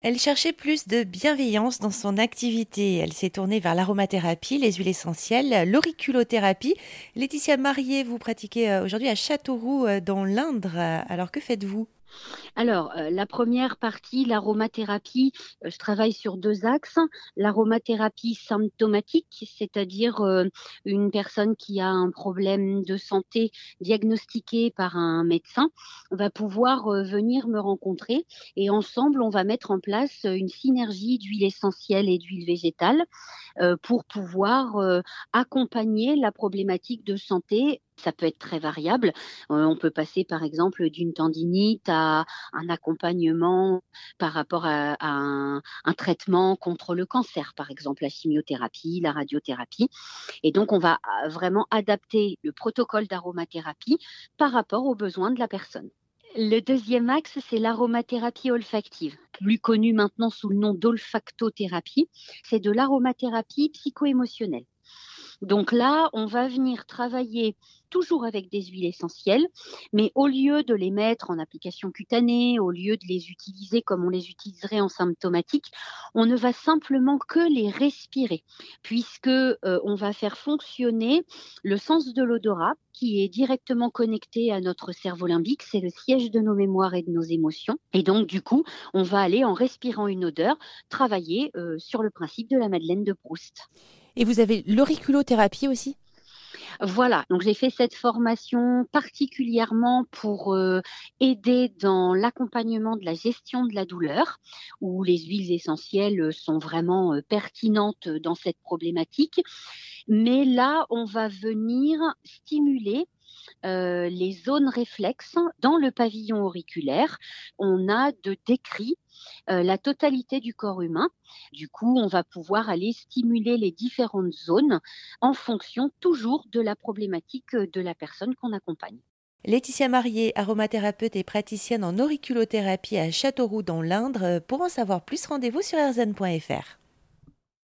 Elle cherchait plus de bienveillance dans son activité. Elle s'est tournée vers l'aromathérapie, les huiles essentielles, l'auriculothérapie. Laetitia Marié, vous pratiquez euh, aujourd'hui à Châteauroux euh, dans l'Indre. Alors que faites-vous? Alors, euh, la première partie, l'aromathérapie, euh, je travaille sur deux axes. L'aromathérapie symptomatique, c'est-à-dire euh, une personne qui a un problème de santé diagnostiqué par un médecin va pouvoir venir me rencontrer et ensemble, on va mettre en place une synergie d'huile essentielle et d'huile végétale pour pouvoir accompagner la problématique de santé ça peut être très variable. Euh, on peut passer par exemple d'une tendinite à un accompagnement par rapport à, un, traitement contre le cancer, par exemple la chimiothérapie, la radiothérapie. Et donc on va euh, vraiment adapter le protocole d'aromathérapie par rapport aux besoins de la personne. Le deuxième axe, c'est l'aromathérapie olfactive, plus connue maintenant sous le nom d'olfactothérapie. C'est de l'aromathérapie psycho-émotionnelle. Donc là, on va venir travailler toujours avec des huiles essentielles, mais au lieu de les mettre en application cutanée, au lieu de les utiliser comme on les utiliserait en symptomatique, on ne va simplement que les respirer, puisque euh, on va faire fonctionner le sens de l'odorat qui est directement connecté à notre cerveau limbique, c'est le siège de nos mémoires et de nos émotions. Et donc du coup, on va aller en respirant une odeur travailler euh, sur le principe de la Madeleine de Proust. Et vous avez l'auriculothérapie aussi? Voilà, donc j'ai fait cette formation particulièrement pour euh, aider dans l'accompagnement de la gestion de la douleur, où les huiles essentielles sont vraiment euh, pertinentes dans cette problématique. Mais là, on va venir stimuler euh, les zones réflexes dans le pavillon auriculaire. On a de décrit euh, la totalité du corps humain. Du coup, on va pouvoir aller stimuler les différentes zones en fonction toujours de la problématique de la personne qu'on accompagne. Laetitia Marié, aromathérapeute et praticienne en auriculothérapie à Châteauroux dans l'Indre. Pour en savoir plus, rendez-vous sur rzn.fr.